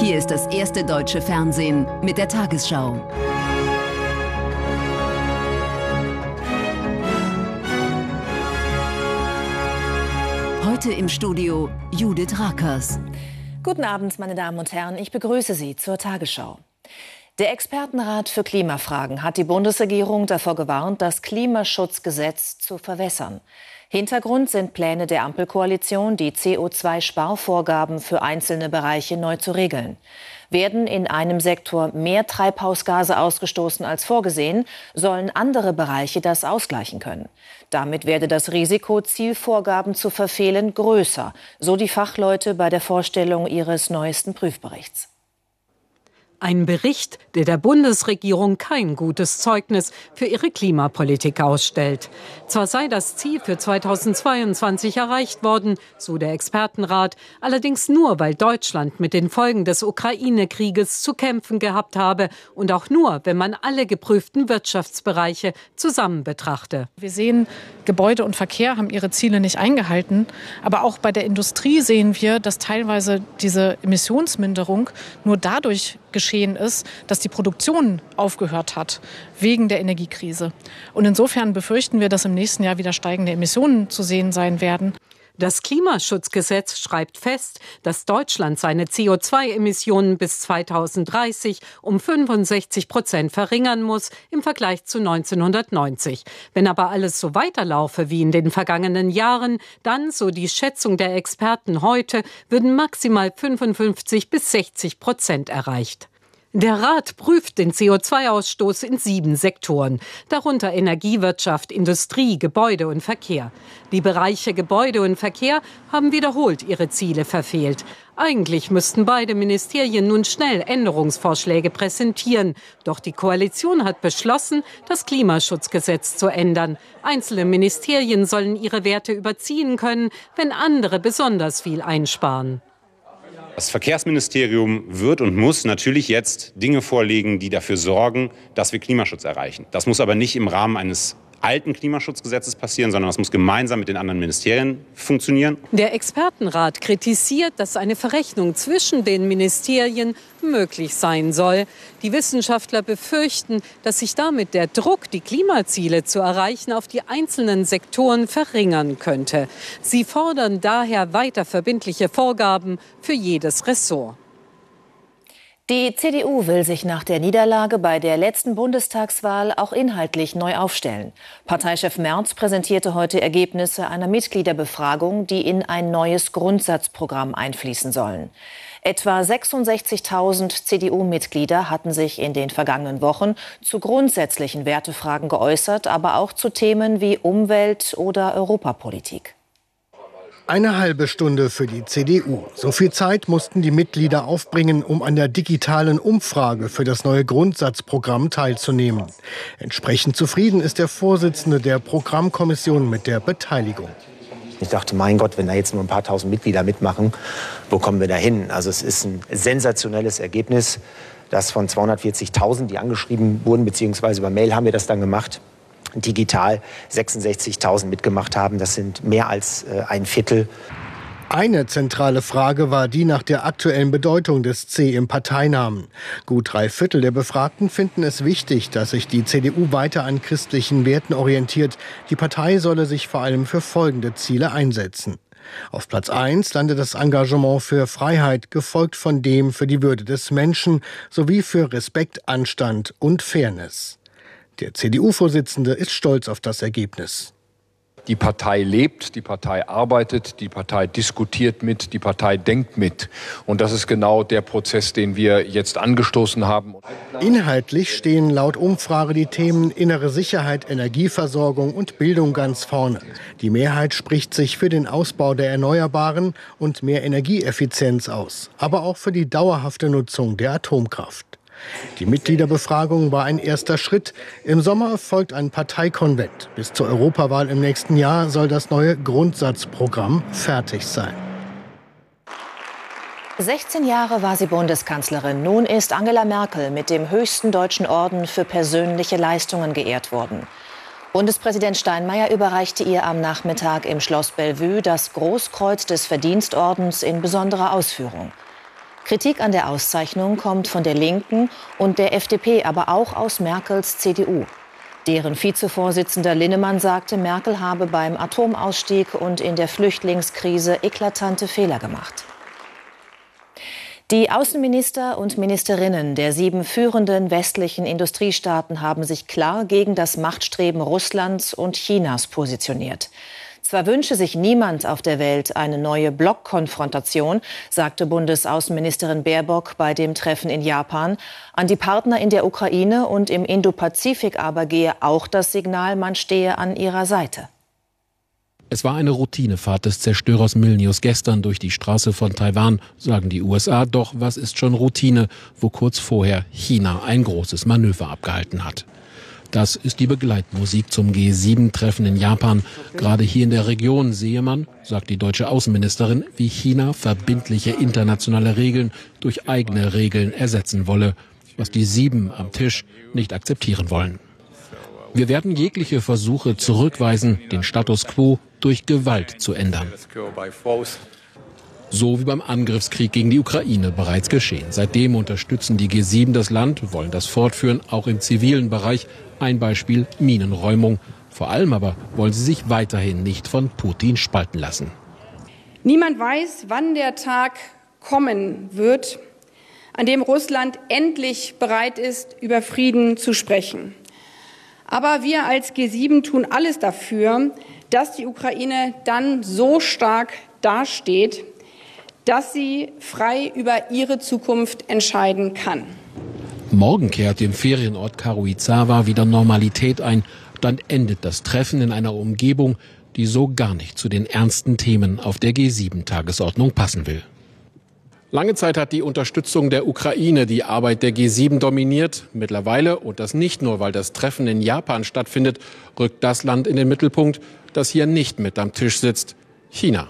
Hier ist das erste deutsche Fernsehen mit der Tagesschau. Heute im Studio Judith Rakers. Guten Abend, meine Damen und Herren. Ich begrüße Sie zur Tagesschau. Der Expertenrat für Klimafragen hat die Bundesregierung davor gewarnt, das Klimaschutzgesetz zu verwässern. Hintergrund sind Pläne der Ampelkoalition, die CO2-Sparvorgaben für einzelne Bereiche neu zu regeln. Werden in einem Sektor mehr Treibhausgase ausgestoßen als vorgesehen, sollen andere Bereiche das ausgleichen können. Damit werde das Risiko, Zielvorgaben zu verfehlen, größer, so die Fachleute bei der Vorstellung ihres neuesten Prüfberichts. Ein Bericht, der der Bundesregierung kein gutes Zeugnis für ihre Klimapolitik ausstellt. Zwar sei das Ziel für 2022 erreicht worden, so der Expertenrat, allerdings nur, weil Deutschland mit den Folgen des Ukraine-Krieges zu kämpfen gehabt habe und auch nur, wenn man alle geprüften Wirtschaftsbereiche zusammen betrachte. Wir sehen, Gebäude und Verkehr haben ihre Ziele nicht eingehalten, aber auch bei der Industrie sehen wir, dass teilweise diese Emissionsminderung nur dadurch geschehen ist, dass die Produktion aufgehört hat wegen der Energiekrise. Und insofern befürchten wir, dass im nächsten Jahr wieder steigende Emissionen zu sehen sein werden. Das Klimaschutzgesetz schreibt fest, dass Deutschland seine CO2-Emissionen bis 2030 um 65 Prozent verringern muss im Vergleich zu 1990. Wenn aber alles so weiterlaufe wie in den vergangenen Jahren, dann, so die Schätzung der Experten heute, würden maximal 55 bis 60 Prozent erreicht. Der Rat prüft den CO2-Ausstoß in sieben Sektoren, darunter Energiewirtschaft, Industrie, Gebäude und Verkehr. Die Bereiche Gebäude und Verkehr haben wiederholt ihre Ziele verfehlt. Eigentlich müssten beide Ministerien nun schnell Änderungsvorschläge präsentieren. Doch die Koalition hat beschlossen, das Klimaschutzgesetz zu ändern. Einzelne Ministerien sollen ihre Werte überziehen können, wenn andere besonders viel einsparen. Das Verkehrsministerium wird und muss natürlich jetzt Dinge vorlegen, die dafür sorgen, dass wir Klimaschutz erreichen. Das muss aber nicht im Rahmen eines alten Klimaschutzgesetzes passieren, sondern das muss gemeinsam mit den anderen Ministerien funktionieren. Der Expertenrat kritisiert, dass eine Verrechnung zwischen den Ministerien möglich sein soll. Die Wissenschaftler befürchten, dass sich damit der Druck, die Klimaziele zu erreichen, auf die einzelnen Sektoren verringern könnte. Sie fordern daher weiter verbindliche Vorgaben für jedes Ressort. Die CDU will sich nach der Niederlage bei der letzten Bundestagswahl auch inhaltlich neu aufstellen. Parteichef Merz präsentierte heute Ergebnisse einer Mitgliederbefragung, die in ein neues Grundsatzprogramm einfließen sollen. Etwa 66.000 CDU-Mitglieder hatten sich in den vergangenen Wochen zu grundsätzlichen Wertefragen geäußert, aber auch zu Themen wie Umwelt oder Europapolitik. Eine halbe Stunde für die CDU. So viel Zeit mussten die Mitglieder aufbringen, um an der digitalen Umfrage für das neue Grundsatzprogramm teilzunehmen. Entsprechend zufrieden ist der Vorsitzende der Programmkommission mit der Beteiligung. Ich dachte, mein Gott, wenn da jetzt nur ein paar tausend Mitglieder mitmachen, wo kommen wir da hin? Also es ist ein sensationelles Ergebnis, das von 240.000, die angeschrieben wurden, beziehungsweise über Mail haben wir das dann gemacht, digital 66.000 mitgemacht haben. Das sind mehr als äh, ein Viertel. Eine zentrale Frage war die nach der aktuellen Bedeutung des C im Parteinamen. Gut drei Viertel der Befragten finden es wichtig, dass sich die CDU weiter an christlichen Werten orientiert. Die Partei solle sich vor allem für folgende Ziele einsetzen. Auf Platz 1 landet das Engagement für Freiheit, gefolgt von dem für die Würde des Menschen sowie für Respekt, Anstand und Fairness. Der CDU-Vorsitzende ist stolz auf das Ergebnis. Die Partei lebt, die Partei arbeitet, die Partei diskutiert mit, die Partei denkt mit. Und das ist genau der Prozess, den wir jetzt angestoßen haben. Inhaltlich stehen laut Umfrage die Themen innere Sicherheit, Energieversorgung und Bildung ganz vorne. Die Mehrheit spricht sich für den Ausbau der Erneuerbaren und mehr Energieeffizienz aus, aber auch für die dauerhafte Nutzung der Atomkraft. Die Mitgliederbefragung war ein erster Schritt. Im Sommer folgt ein Parteikonvent. Bis zur Europawahl im nächsten Jahr soll das neue Grundsatzprogramm fertig sein. 16 Jahre war sie Bundeskanzlerin. Nun ist Angela Merkel mit dem höchsten deutschen Orden für persönliche Leistungen geehrt worden. Bundespräsident Steinmeier überreichte ihr am Nachmittag im Schloss Bellevue das Großkreuz des Verdienstordens in besonderer Ausführung. Kritik an der Auszeichnung kommt von der Linken und der FDP, aber auch aus Merkels CDU. Deren Vizevorsitzender Linnemann sagte, Merkel habe beim Atomausstieg und in der Flüchtlingskrise eklatante Fehler gemacht. Die Außenminister und Ministerinnen der sieben führenden westlichen Industriestaaten haben sich klar gegen das Machtstreben Russlands und Chinas positioniert. Zwar wünsche sich niemand auf der Welt eine neue Blockkonfrontation, sagte Bundesaußenministerin Baerbock bei dem Treffen in Japan. An die Partner in der Ukraine und im Indopazifik aber gehe auch das Signal, man stehe an ihrer Seite. Es war eine Routinefahrt des Zerstörers Milnius gestern durch die Straße von Taiwan, sagen die USA. Doch was ist schon Routine, wo kurz vorher China ein großes Manöver abgehalten hat? Das ist die Begleitmusik zum G7-Treffen in Japan. Gerade hier in der Region sehe man, sagt die deutsche Außenministerin, wie China verbindliche internationale Regeln durch eigene Regeln ersetzen wolle, was die Sieben am Tisch nicht akzeptieren wollen. Wir werden jegliche Versuche zurückweisen, den Status quo durch Gewalt zu ändern. So wie beim Angriffskrieg gegen die Ukraine bereits geschehen. Seitdem unterstützen die G7 das Land, wollen das fortführen, auch im zivilen Bereich. Ein Beispiel Minenräumung. Vor allem aber wollen sie sich weiterhin nicht von Putin spalten lassen. Niemand weiß, wann der Tag kommen wird, an dem Russland endlich bereit ist, über Frieden zu sprechen. Aber wir als G7 tun alles dafür, dass die Ukraine dann so stark dasteht, dass sie frei über ihre Zukunft entscheiden kann. Morgen kehrt im Ferienort Karuizawa wieder Normalität ein. Dann endet das Treffen in einer Umgebung, die so gar nicht zu den ernsten Themen auf der G7-Tagesordnung passen will. Lange Zeit hat die Unterstützung der Ukraine die Arbeit der G7 dominiert. Mittlerweile, und das nicht nur, weil das Treffen in Japan stattfindet, rückt das Land in den Mittelpunkt, das hier nicht mit am Tisch sitzt, China.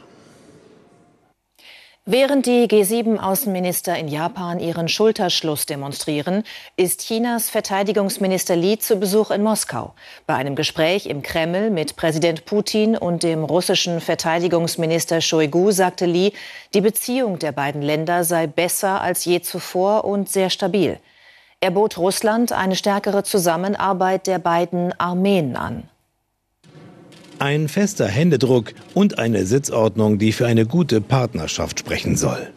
Während die G7-Außenminister in Japan ihren Schulterschluss demonstrieren, ist Chinas Verteidigungsminister Li zu Besuch in Moskau. Bei einem Gespräch im Kreml mit Präsident Putin und dem russischen Verteidigungsminister Shoigu sagte Li, die Beziehung der beiden Länder sei besser als je zuvor und sehr stabil. Er bot Russland eine stärkere Zusammenarbeit der beiden Armeen an. Ein fester Händedruck und eine Sitzordnung, die für eine gute Partnerschaft sprechen soll.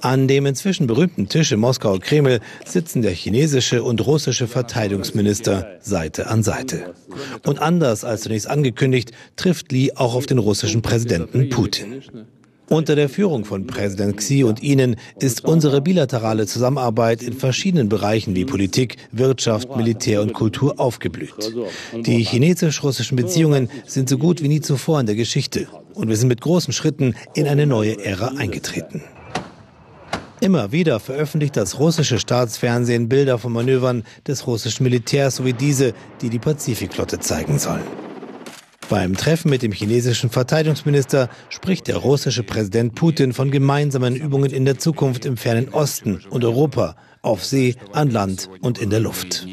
An dem inzwischen berühmten Tisch im Moskauer Kreml sitzen der chinesische und russische Verteidigungsminister Seite an Seite. Und anders als zunächst angekündigt, trifft Li auch auf den russischen Präsidenten Putin. Unter der Führung von Präsident Xi und Ihnen ist unsere bilaterale Zusammenarbeit in verschiedenen Bereichen wie Politik, Wirtschaft, Militär und Kultur aufgeblüht. Die chinesisch-russischen Beziehungen sind so gut wie nie zuvor in der Geschichte. Und wir sind mit großen Schritten in eine neue Ära eingetreten. Immer wieder veröffentlicht das russische Staatsfernsehen Bilder von Manövern des russischen Militärs sowie diese, die die Pazifikflotte zeigen sollen. Beim Treffen mit dem chinesischen Verteidigungsminister spricht der russische Präsident Putin von gemeinsamen Übungen in der Zukunft im fernen Osten und Europa, auf See, an Land und in der Luft.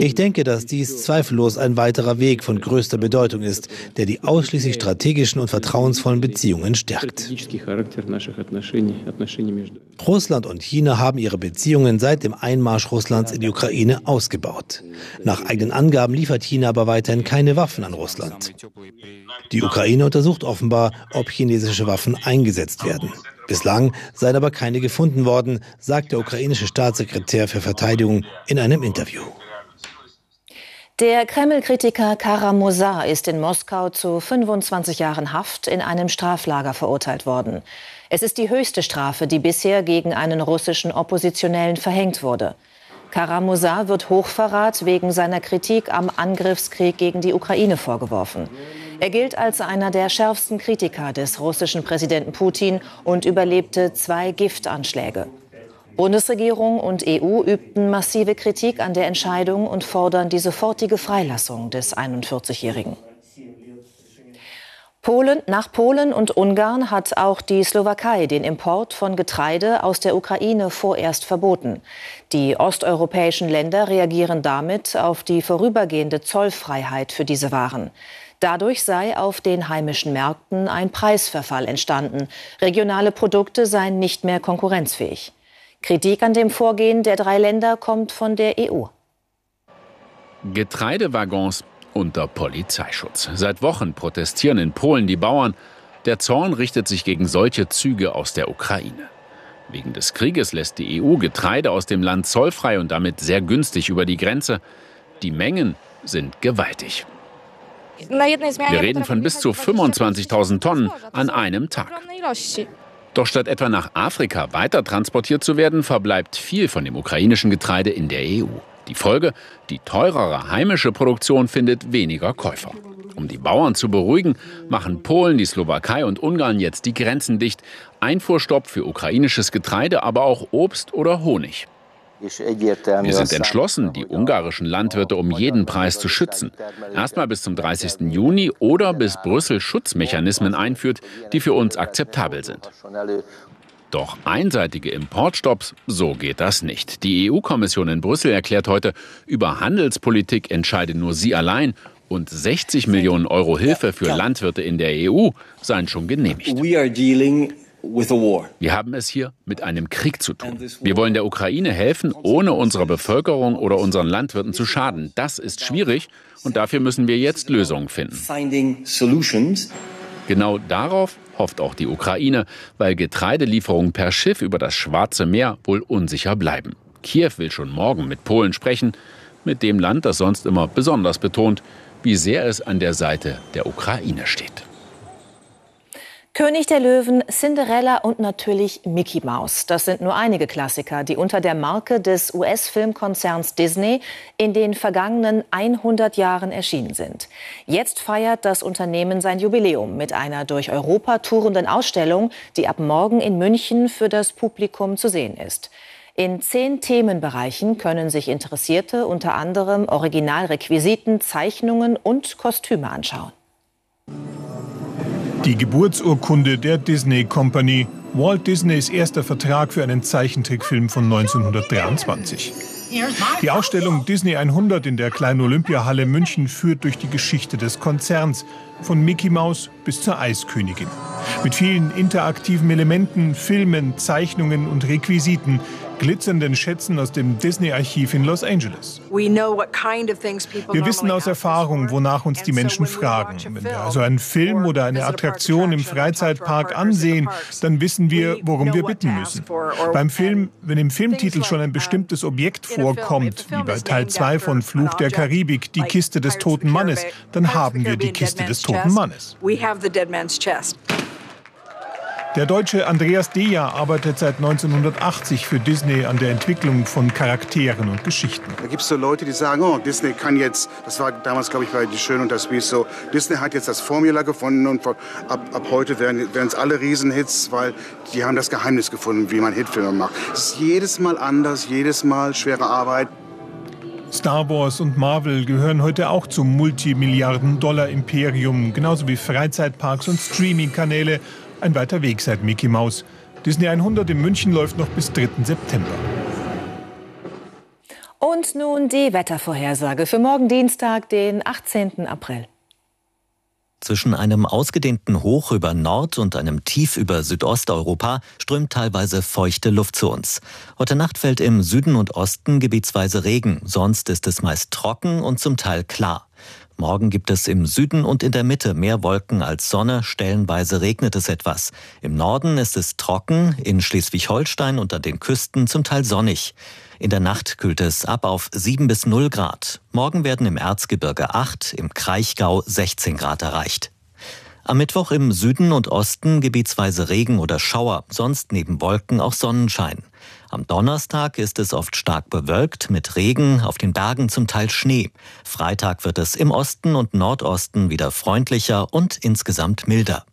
Ich denke, dass dies zweifellos ein weiterer Weg von größter Bedeutung ist, der die ausschließlich strategischen und vertrauensvollen Beziehungen stärkt. Russland und China haben ihre Beziehungen seit dem Einmarsch Russlands in die Ukraine ausgebaut. Nach eigenen Angaben liefert China aber weiterhin keine Waffen an Russland. Die Ukraine untersucht offenbar, ob chinesische Waffen eingesetzt werden. Bislang seien aber keine gefunden worden, sagt der ukrainische Staatssekretär für Verteidigung in einem Interview. Der Kreml-Kritiker Karamursa ist in Moskau zu 25 Jahren Haft in einem Straflager verurteilt worden. Es ist die höchste Strafe, die bisher gegen einen russischen Oppositionellen verhängt wurde. Karamursa wird Hochverrat wegen seiner Kritik am Angriffskrieg gegen die Ukraine vorgeworfen. Er gilt als einer der schärfsten Kritiker des russischen Präsidenten Putin und überlebte zwei Giftanschläge. Bundesregierung und EU übten massive Kritik an der Entscheidung und fordern die sofortige Freilassung des 41-Jährigen. Polen, nach Polen und Ungarn hat auch die Slowakei den Import von Getreide aus der Ukraine vorerst verboten. Die osteuropäischen Länder reagieren damit auf die vorübergehende Zollfreiheit für diese Waren. Dadurch sei auf den heimischen Märkten ein Preisverfall entstanden. Regionale Produkte seien nicht mehr konkurrenzfähig. Kritik an dem Vorgehen der drei Länder kommt von der EU. Getreidewaggons unter Polizeischutz. Seit Wochen protestieren in Polen die Bauern. Der Zorn richtet sich gegen solche Züge aus der Ukraine. Wegen des Krieges lässt die EU Getreide aus dem Land zollfrei und damit sehr günstig über die Grenze. Die Mengen sind gewaltig. Wir reden von bis zu 25.000 Tonnen an einem Tag. Doch statt etwa nach Afrika weiter transportiert zu werden, verbleibt viel von dem ukrainischen Getreide in der EU. Die Folge, die teurere heimische Produktion findet weniger Käufer. Um die Bauern zu beruhigen, machen Polen, die Slowakei und Ungarn jetzt die Grenzen dicht. Einfuhrstopp für ukrainisches Getreide, aber auch Obst oder Honig. Wir sind entschlossen, die ungarischen Landwirte um jeden Preis zu schützen. Erstmal bis zum 30. Juni oder bis Brüssel Schutzmechanismen einführt, die für uns akzeptabel sind. Doch einseitige Importstopps, so geht das nicht. Die EU-Kommission in Brüssel erklärt heute, über Handelspolitik entscheide nur sie allein und 60 Millionen Euro Hilfe für Landwirte in der EU seien schon genehmigt. Wir haben es hier mit einem Krieg zu tun. Wir wollen der Ukraine helfen, ohne unserer Bevölkerung oder unseren Landwirten zu schaden. Das ist schwierig und dafür müssen wir jetzt Lösungen finden. Genau darauf hofft auch die Ukraine, weil Getreidelieferungen per Schiff über das Schwarze Meer wohl unsicher bleiben. Kiew will schon morgen mit Polen sprechen, mit dem Land, das sonst immer besonders betont, wie sehr es an der Seite der Ukraine steht. König der Löwen, Cinderella und natürlich Mickey Mouse. Das sind nur einige Klassiker, die unter der Marke des US-Filmkonzerns Disney in den vergangenen 100 Jahren erschienen sind. Jetzt feiert das Unternehmen sein Jubiläum mit einer durch Europa tourenden Ausstellung, die ab morgen in München für das Publikum zu sehen ist. In zehn Themenbereichen können sich Interessierte unter anderem Originalrequisiten, Zeichnungen und Kostüme anschauen. Die Geburtsurkunde der Disney Company, Walt Disneys erster Vertrag für einen Zeichentrickfilm von 1923. Die Ausstellung Disney 100 in der kleinen Olympiahalle München führt durch die Geschichte des Konzerns, von Mickey Mouse bis zur Eiskönigin. Mit vielen interaktiven Elementen, Filmen, Zeichnungen und Requisiten, glitzernden Schätzen aus dem Disney-Archiv in Los Angeles. Wir wissen aus Erfahrung, wonach uns die Menschen fragen. Wenn wir also einen Film oder eine Attraktion im Freizeitpark ansehen, dann wissen wir, worum wir bitten müssen. Beim Film, wenn im Filmtitel schon ein bestimmtes Objekt vorkommt, wie bei Teil 2 von Fluch der Karibik, die Kiste des toten Mannes, dann haben wir die Kiste des toten Mannes. Der Deutsche Andreas Deja arbeitet seit 1980 für Disney an der Entwicklung von Charakteren und Geschichten. Da gibt es so Leute, die sagen, oh, Disney kann jetzt, das war damals, glaube ich, bei Die Schön und das Biest so, Disney hat jetzt das Formula gefunden und ab, ab heute werden es alle Riesenhits, weil die haben das Geheimnis gefunden, wie man Hitfilme macht. Es ist jedes Mal anders, jedes Mal schwere Arbeit. Star Wars und Marvel gehören heute auch zum Multimilliarden-Dollar-Imperium, genauso wie Freizeitparks und Streaming-Kanäle ein weiter Weg seit Mickey Mouse. Disney 100 in München läuft noch bis 3. September. Und nun die Wettervorhersage für morgen Dienstag, den 18. April. Zwischen einem ausgedehnten Hoch über Nord- und einem Tief über Südosteuropa strömt teilweise feuchte Luft zu uns. Heute Nacht fällt im Süden und Osten gebietsweise Regen, sonst ist es meist trocken und zum Teil klar. Morgen gibt es im Süden und in der Mitte mehr Wolken als Sonne, stellenweise regnet es etwas. Im Norden ist es trocken, in Schleswig-Holstein und an den Küsten zum Teil sonnig. In der Nacht kühlt es ab auf 7 bis 0 Grad. Morgen werden im Erzgebirge 8, im Kraichgau 16 Grad erreicht. Am Mittwoch im Süden und Osten gebietsweise Regen oder Schauer, sonst neben Wolken auch Sonnenschein. Am Donnerstag ist es oft stark bewölkt mit Regen, auf den Bergen zum Teil Schnee. Freitag wird es im Osten und Nordosten wieder freundlicher und insgesamt milder.